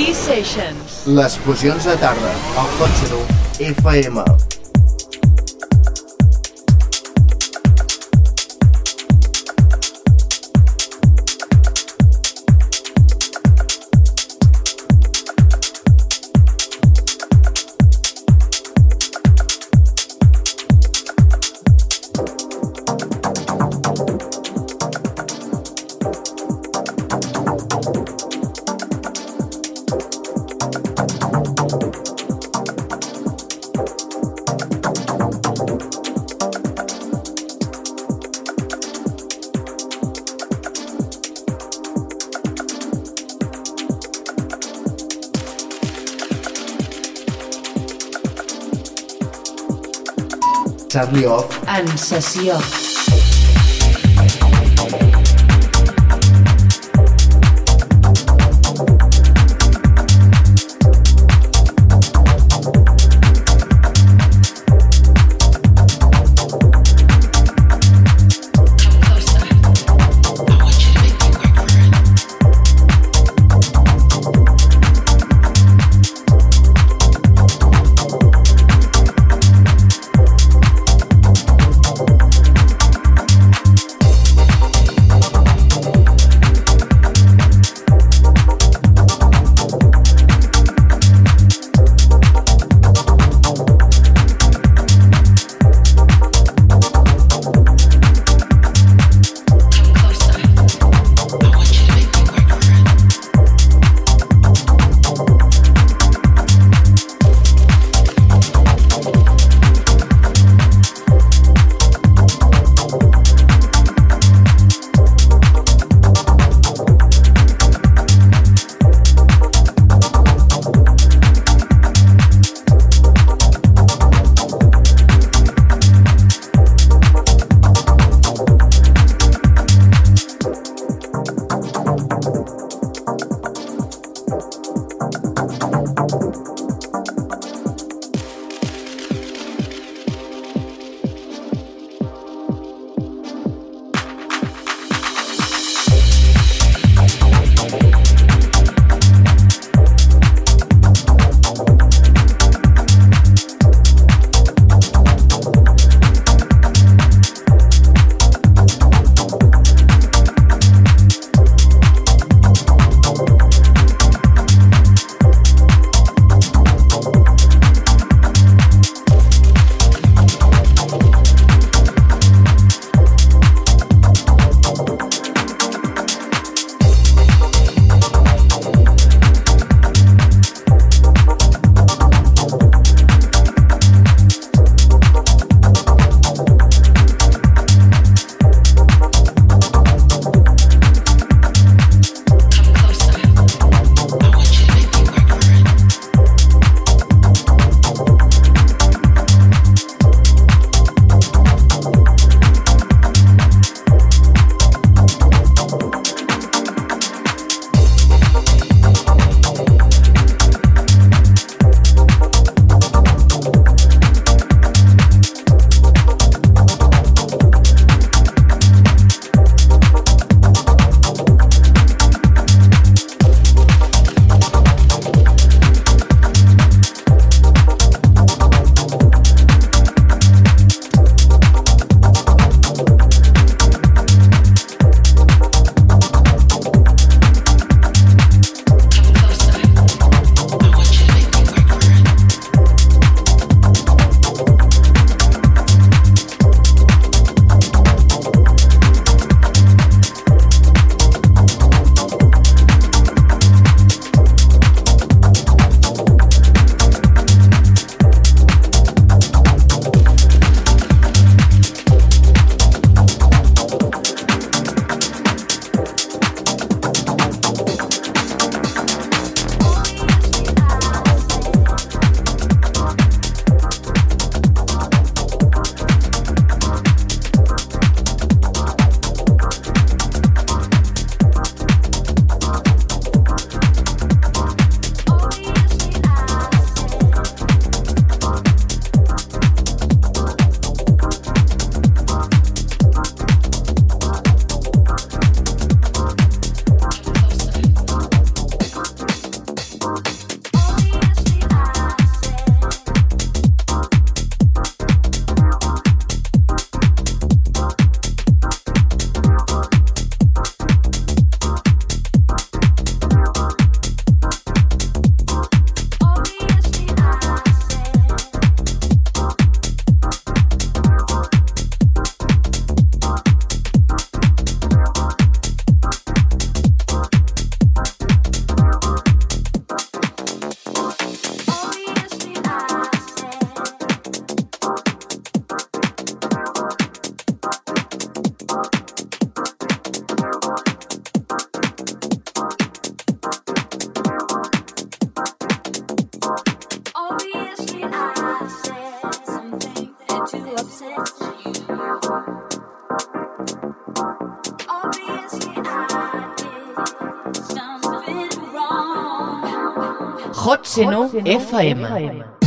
T-Sessions. Les fusions de tarda, al cotxe FM. Charlie Off, sessió. Hot Seno FM. Sessions,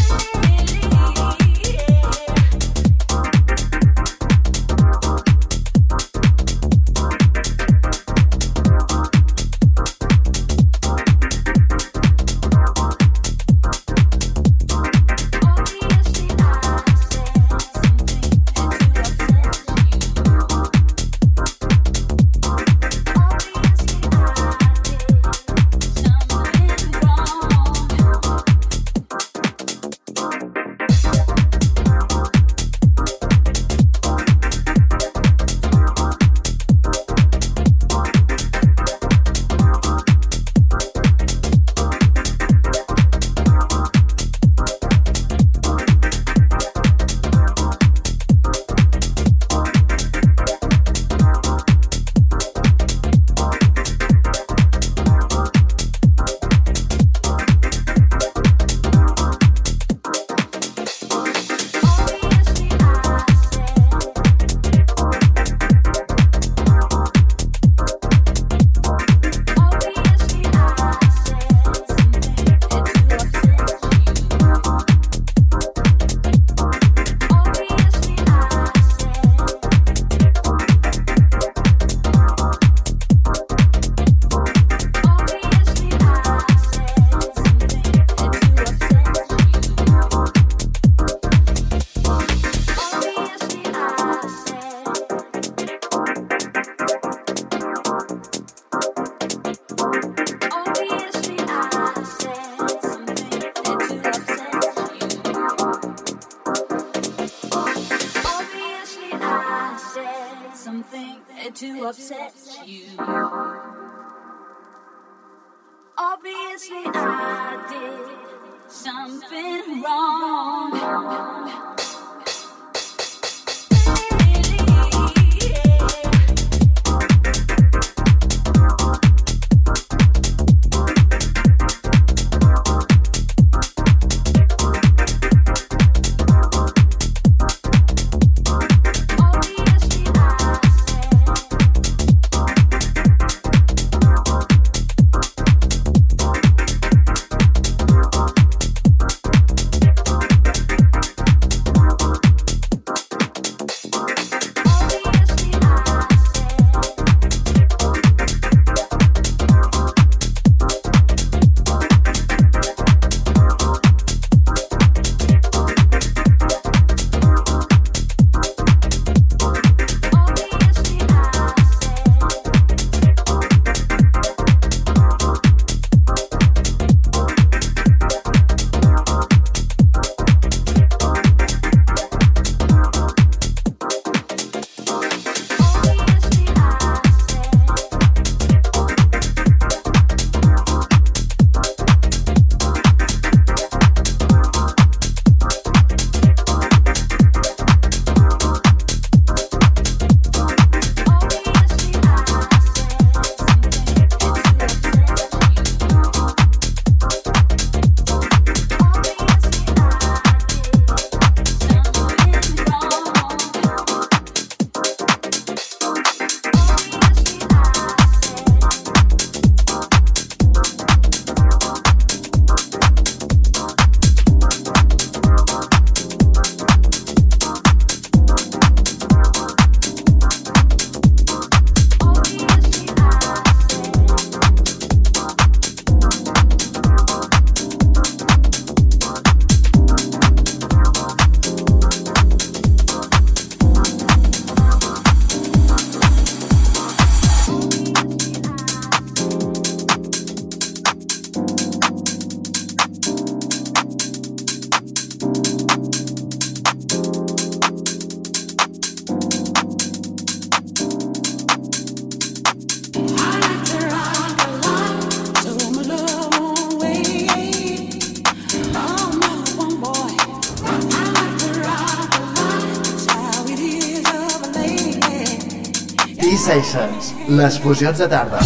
les fusions de tarda.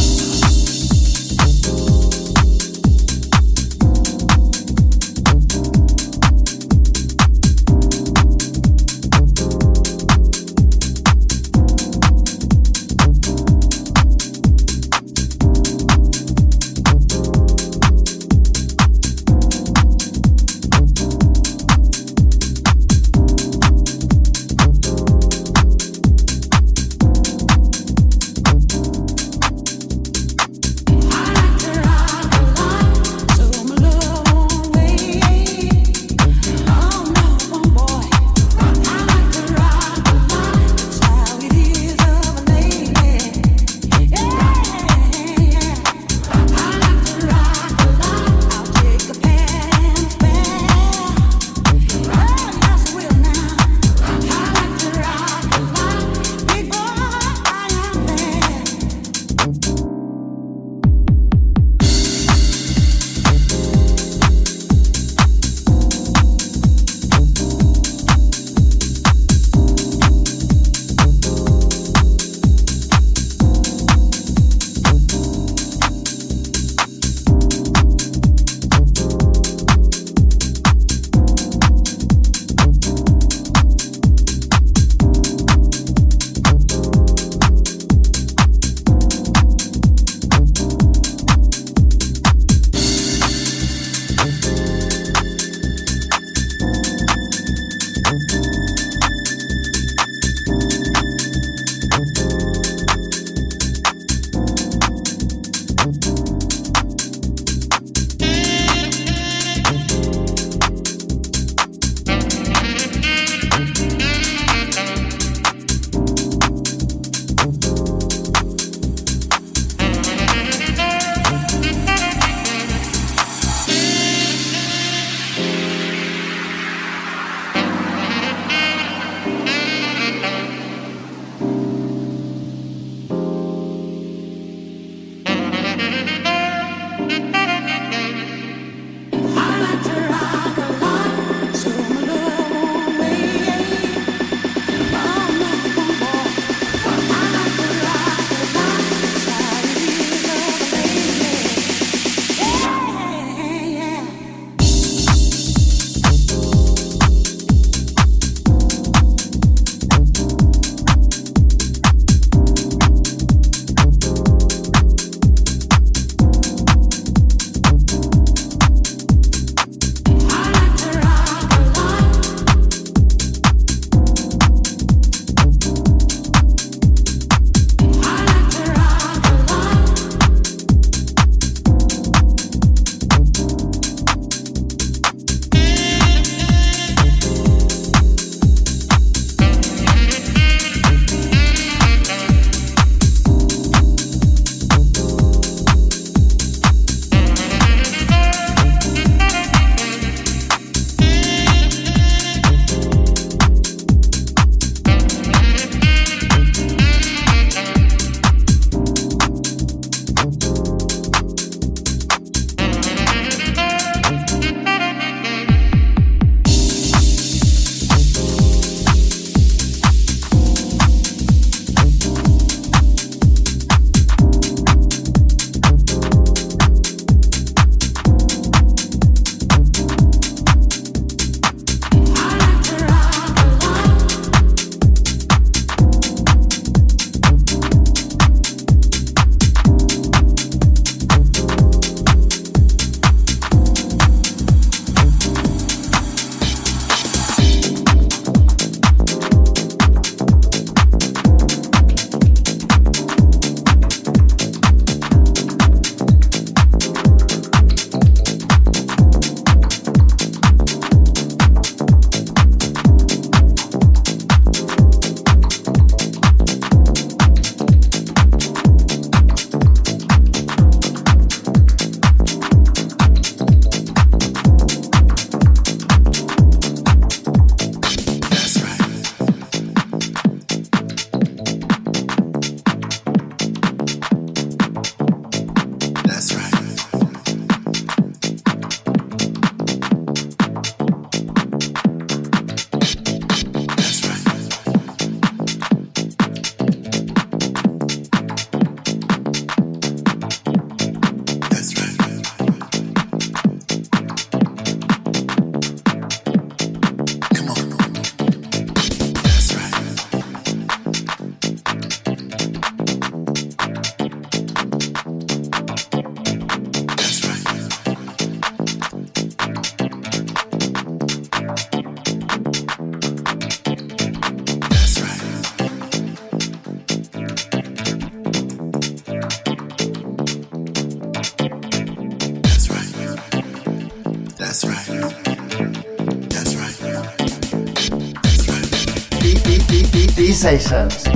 Sensations.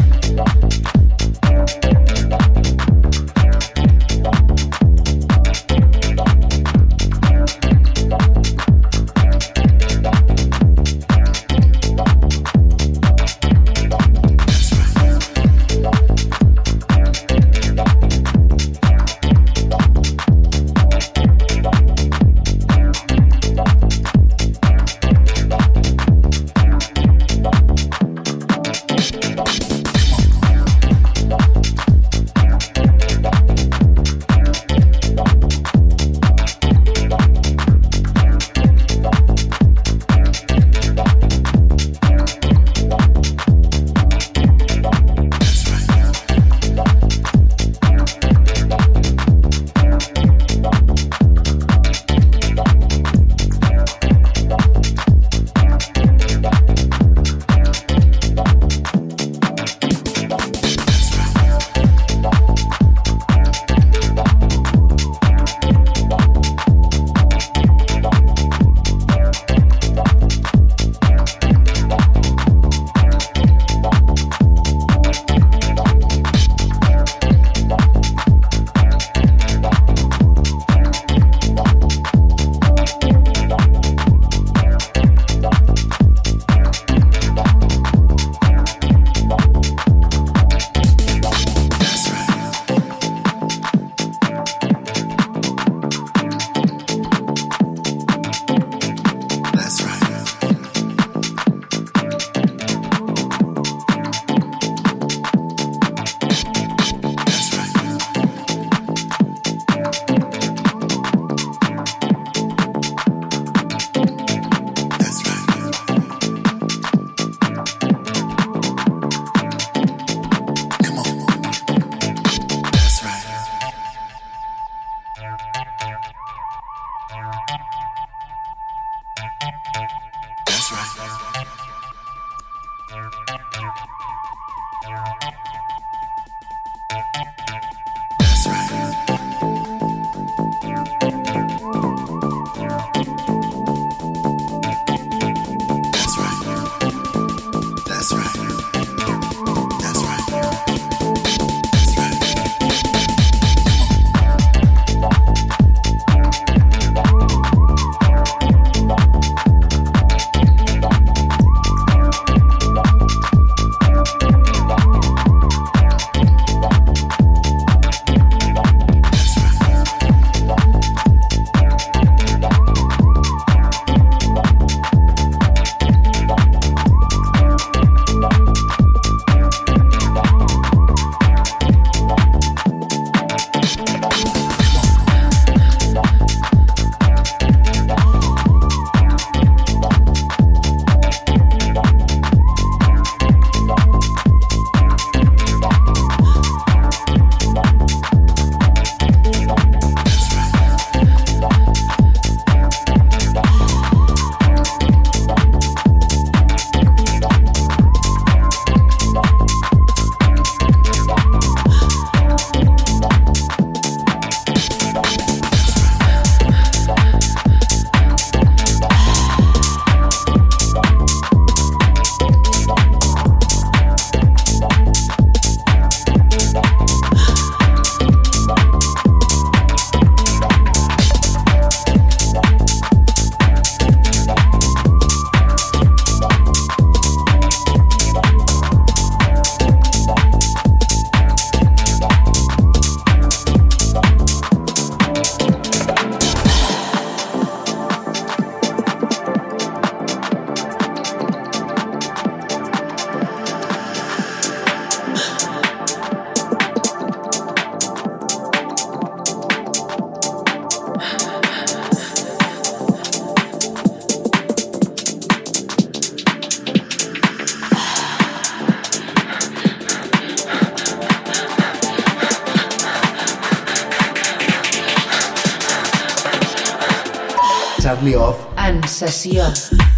Charlie Off. En sessió.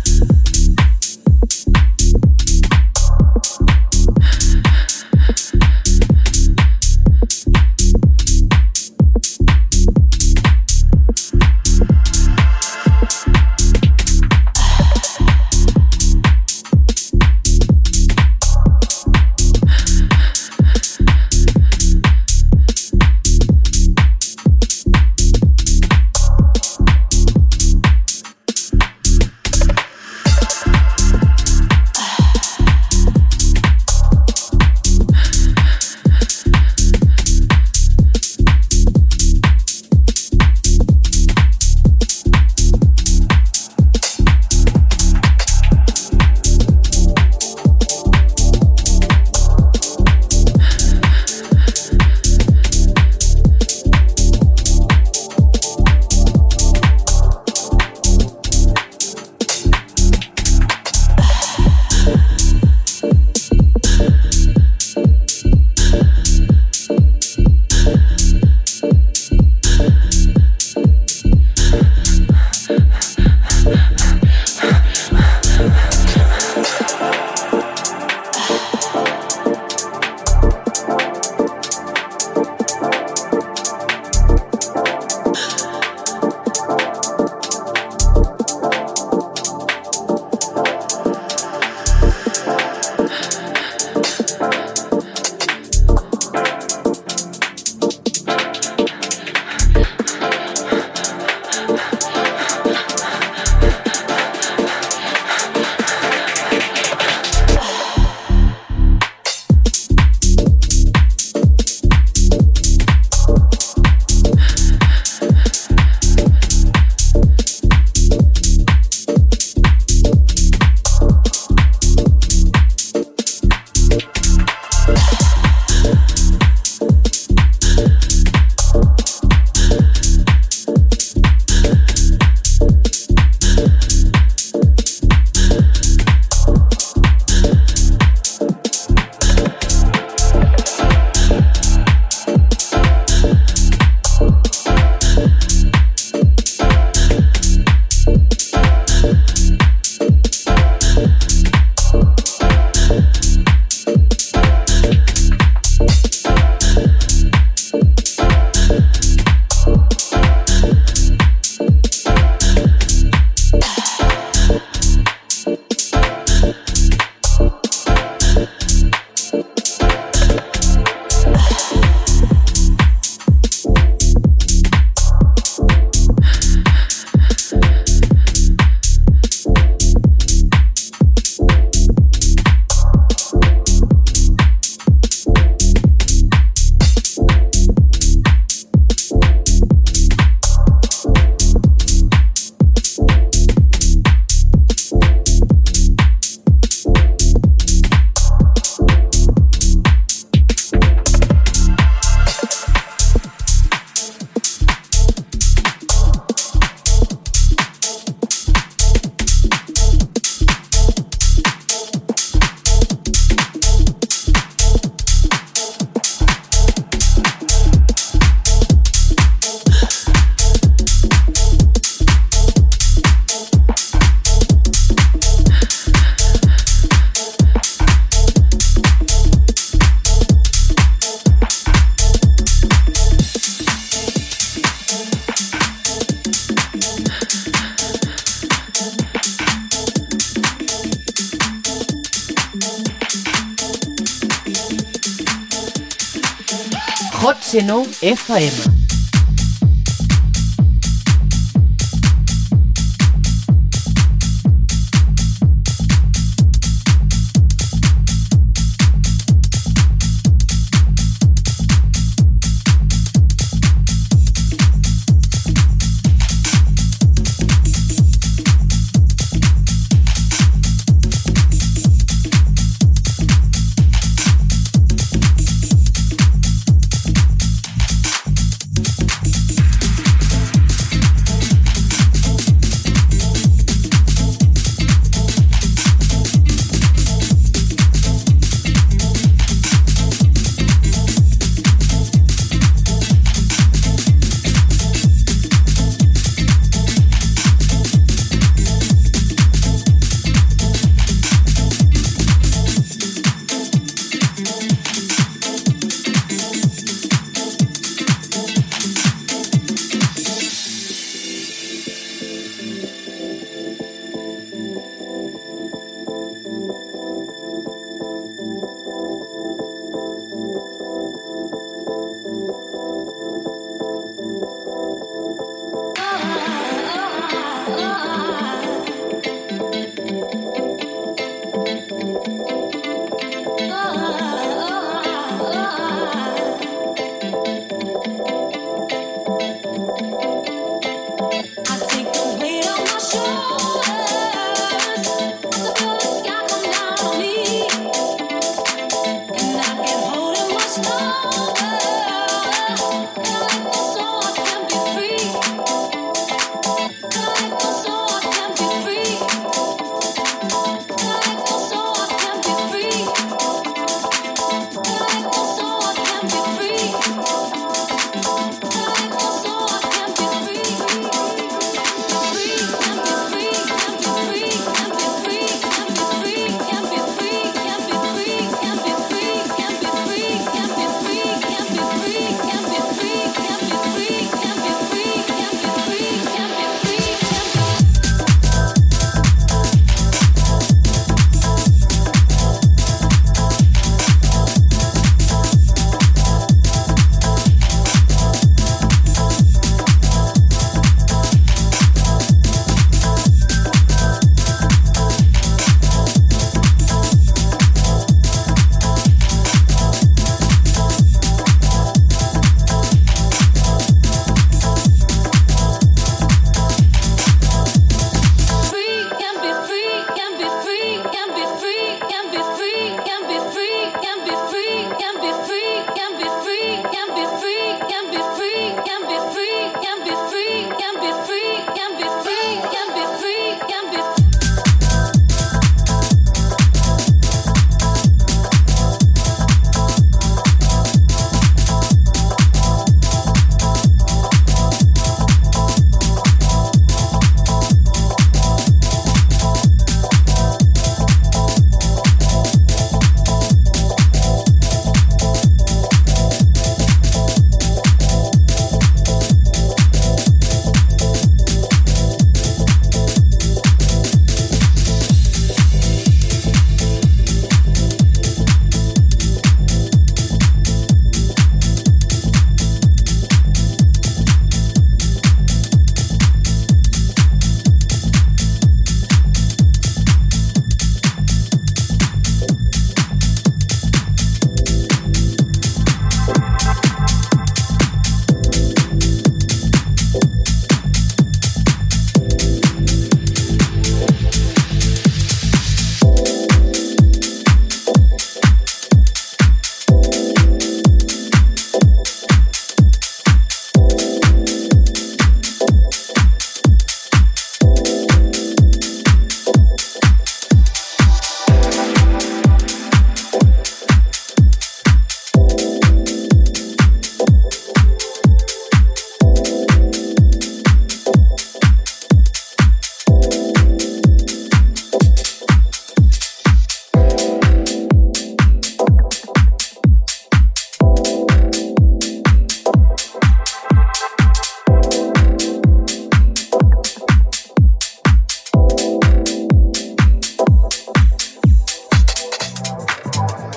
EFAEMA.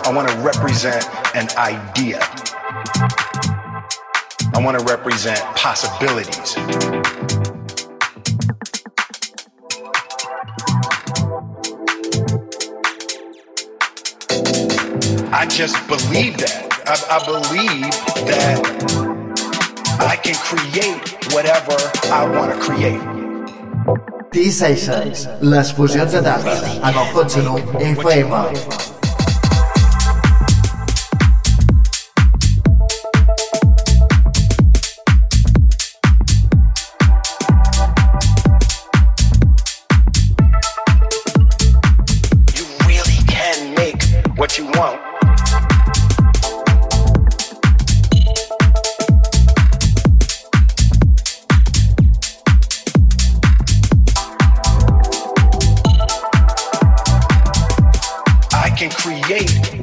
FM. want to represent an idea. I want to represent possibilities. I just believe that. I, I believe that I can create whatever I want to create. T-Sessions, les fusions de tarda, en el 101 FM.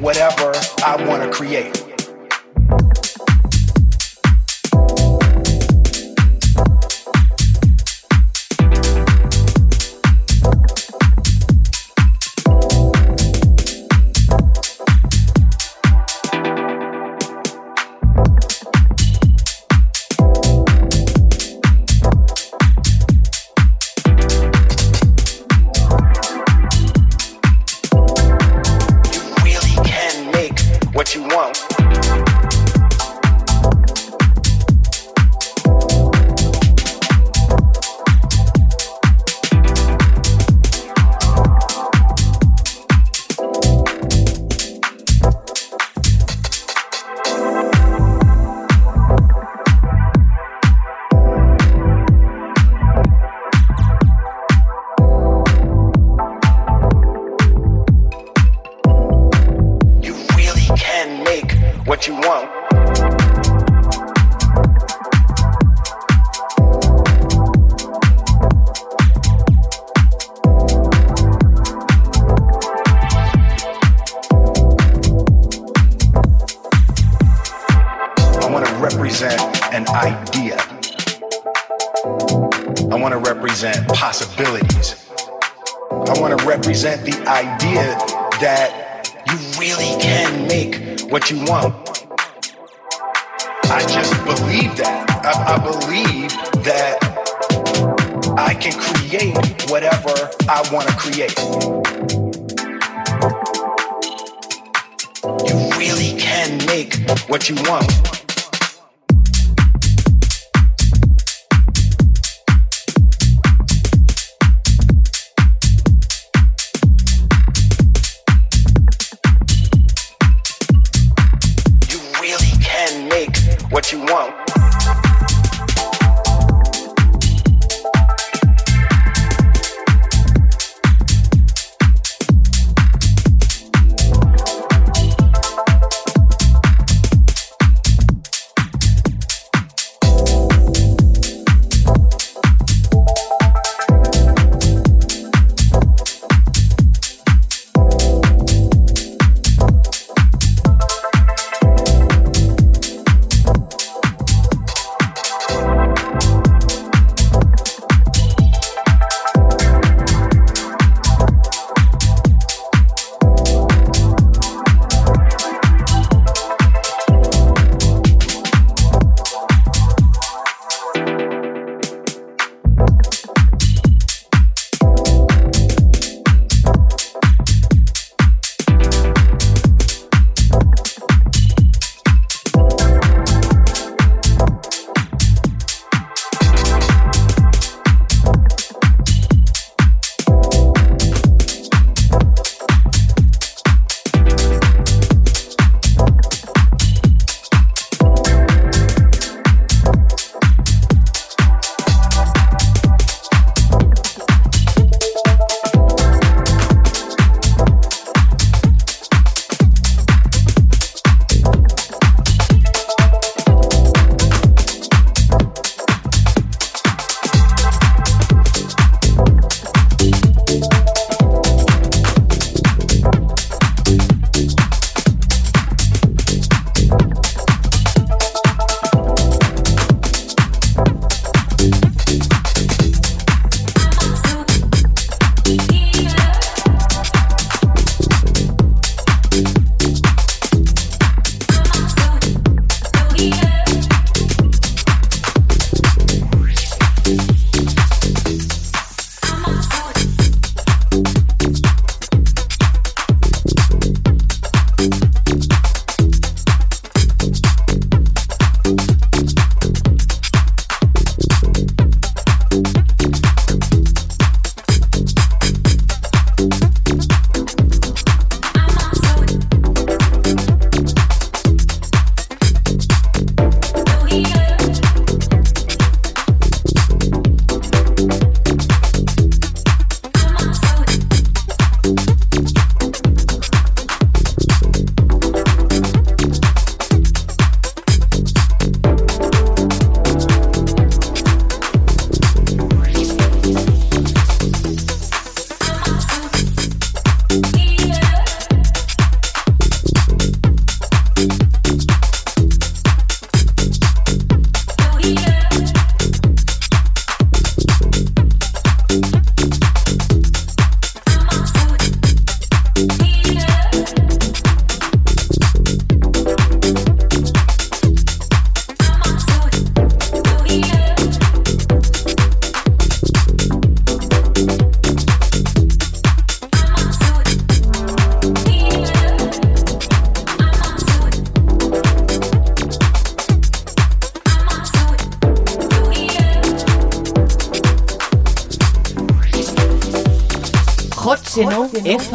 Whatever I want to create.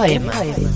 Estàs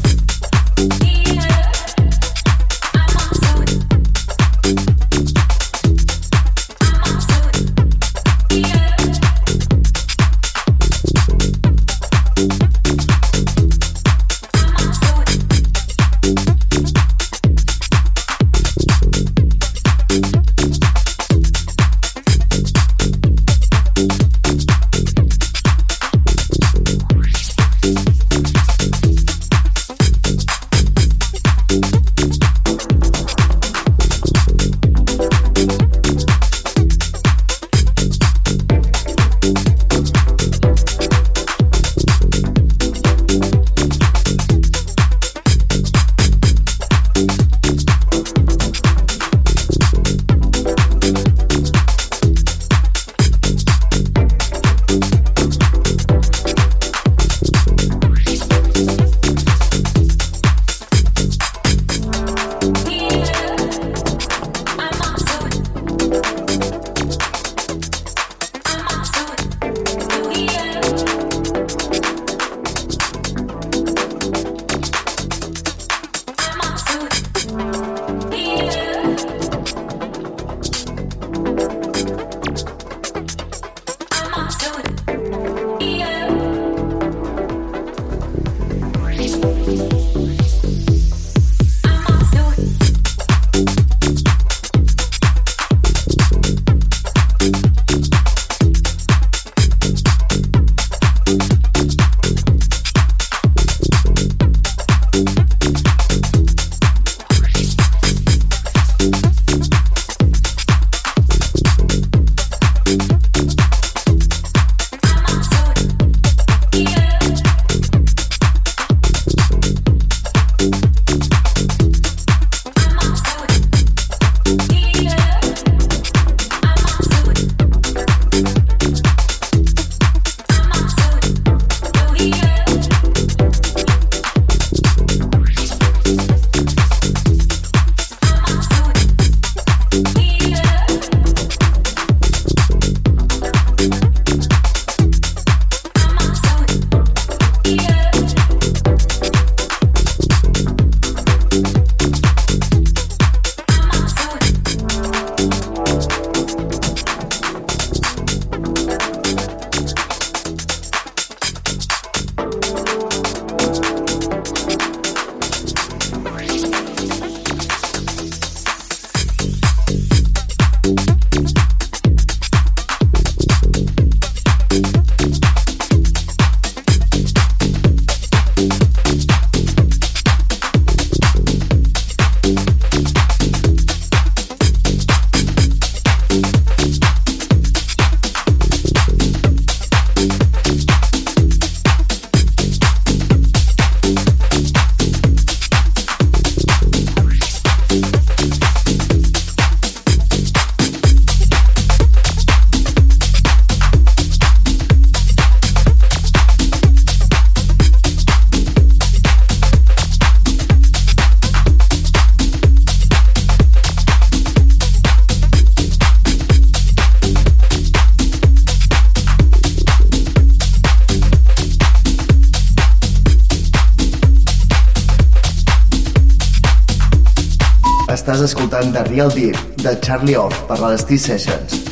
The Real Deep de Charlie Off per la Destí Sessions.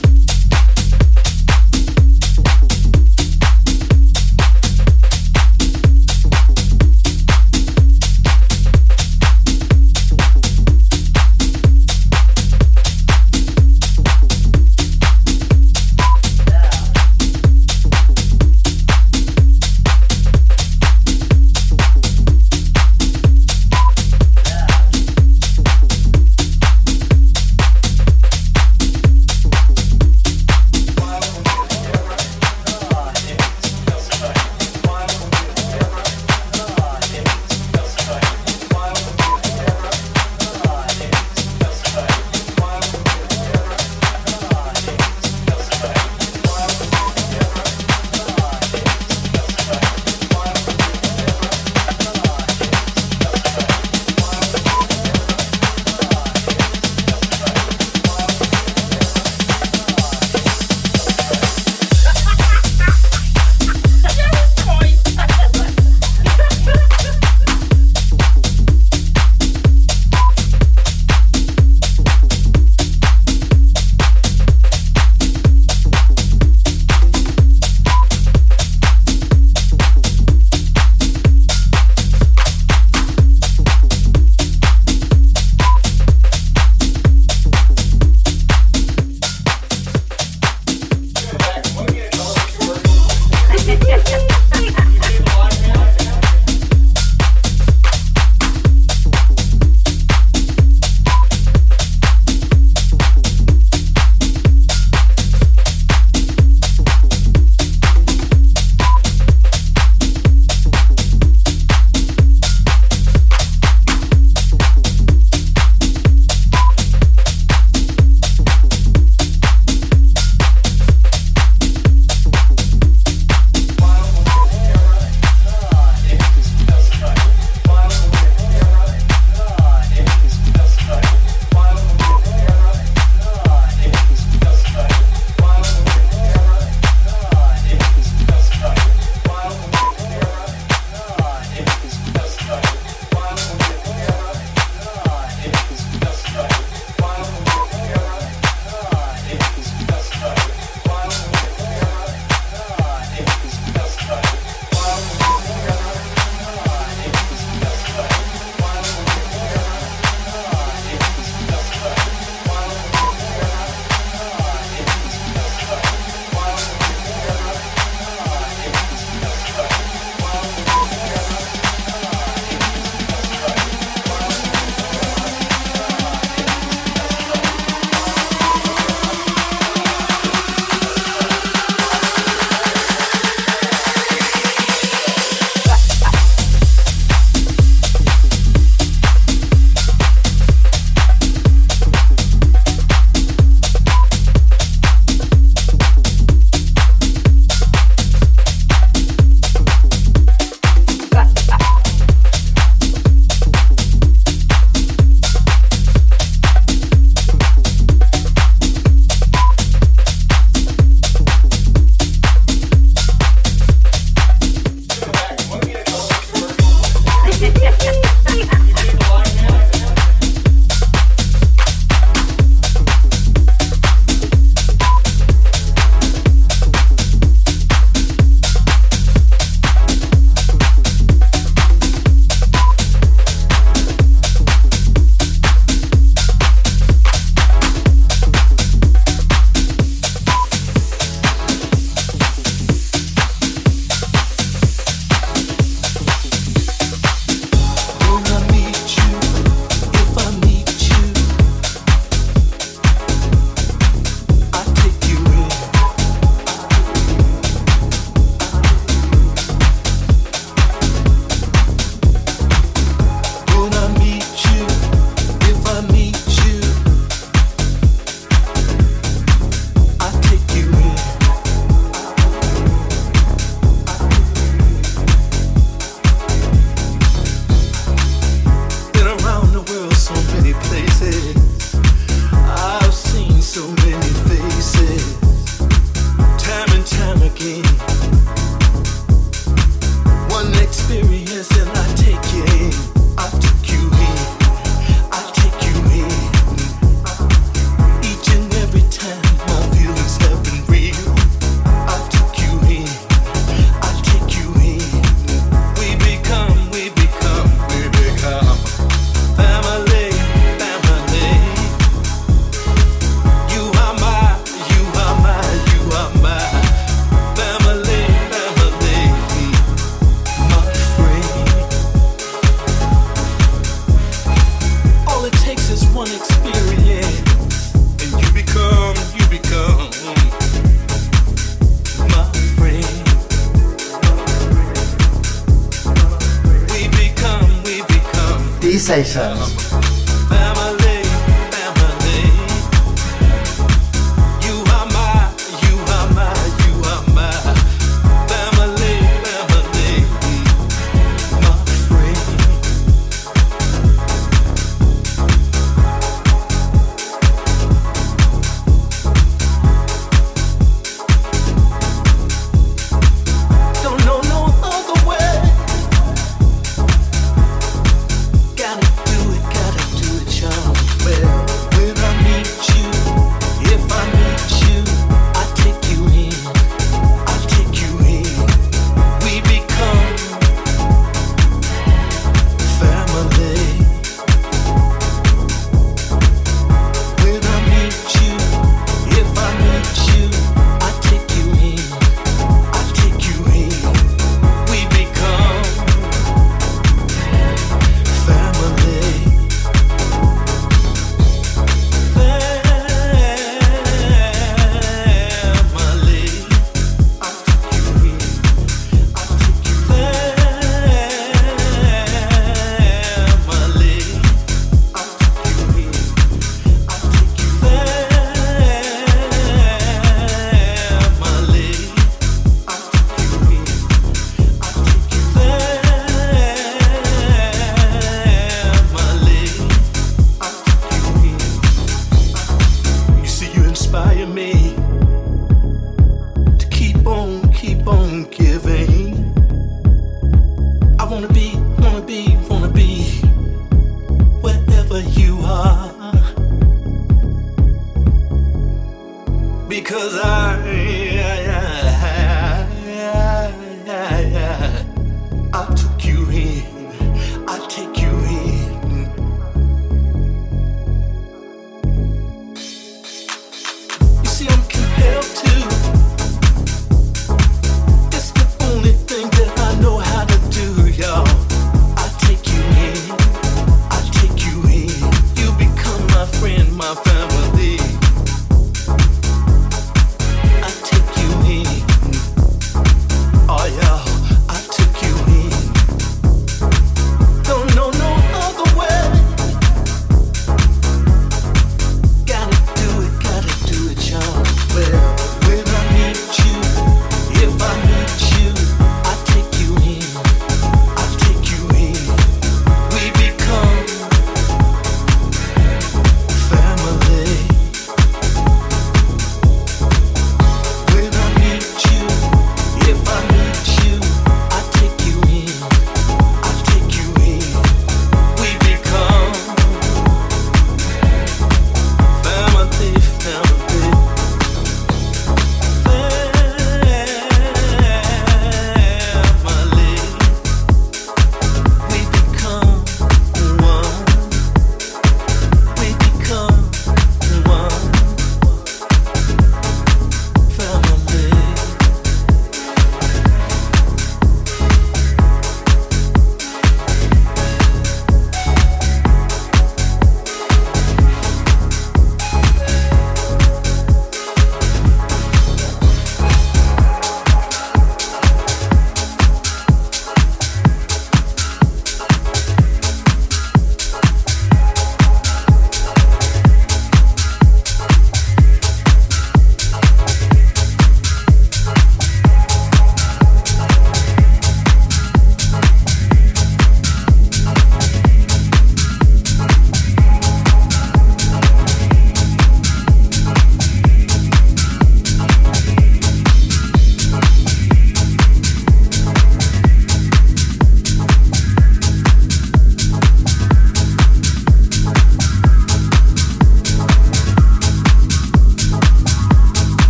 Hey, sir.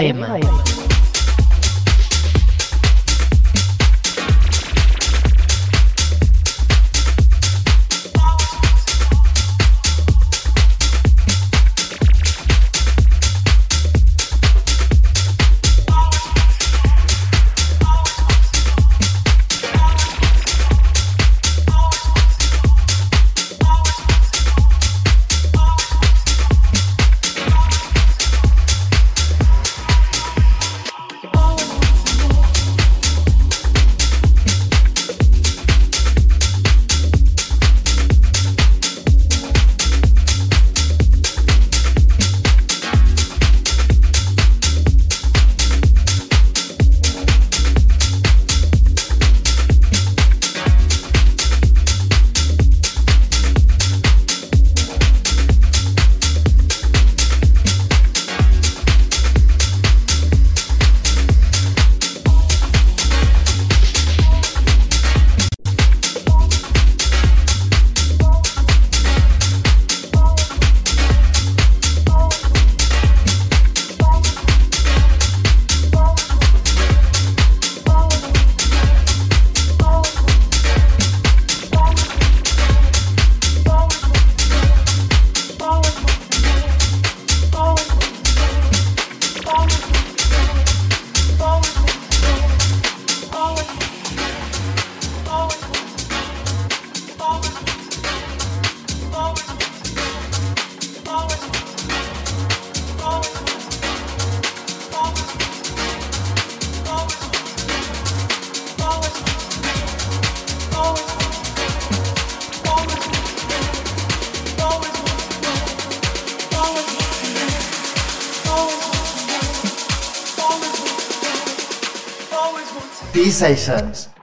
FM. B-Sessions.